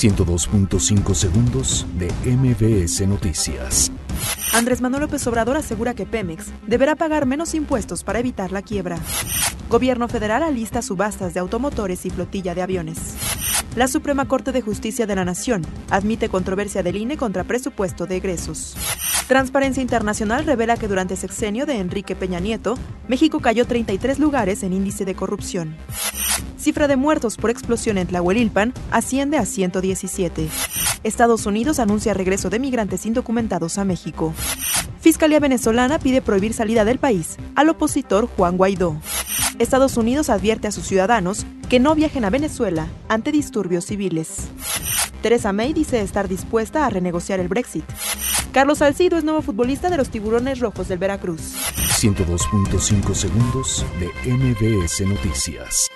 102.5 segundos de MBS Noticias. Andrés Manuel López Obrador asegura que Pemex deberá pagar menos impuestos para evitar la quiebra. Gobierno federal alista subastas de automotores y flotilla de aviones. La Suprema Corte de Justicia de la Nación admite controversia del INE contra presupuesto de egresos. Transparencia Internacional revela que durante sexenio de Enrique Peña Nieto, México cayó 33 lugares en índice de corrupción. Cifra de muertos por explosión en Tlahuelilpan asciende a 117. Estados Unidos anuncia regreso de migrantes indocumentados a México. Fiscalía venezolana pide prohibir salida del país al opositor Juan Guaidó. Estados Unidos advierte a sus ciudadanos que no viajen a Venezuela ante disturbios civiles. Teresa May dice estar dispuesta a renegociar el Brexit. Carlos Salcido es nuevo futbolista de los Tiburones Rojos del Veracruz. 102.5 segundos de MBS Noticias.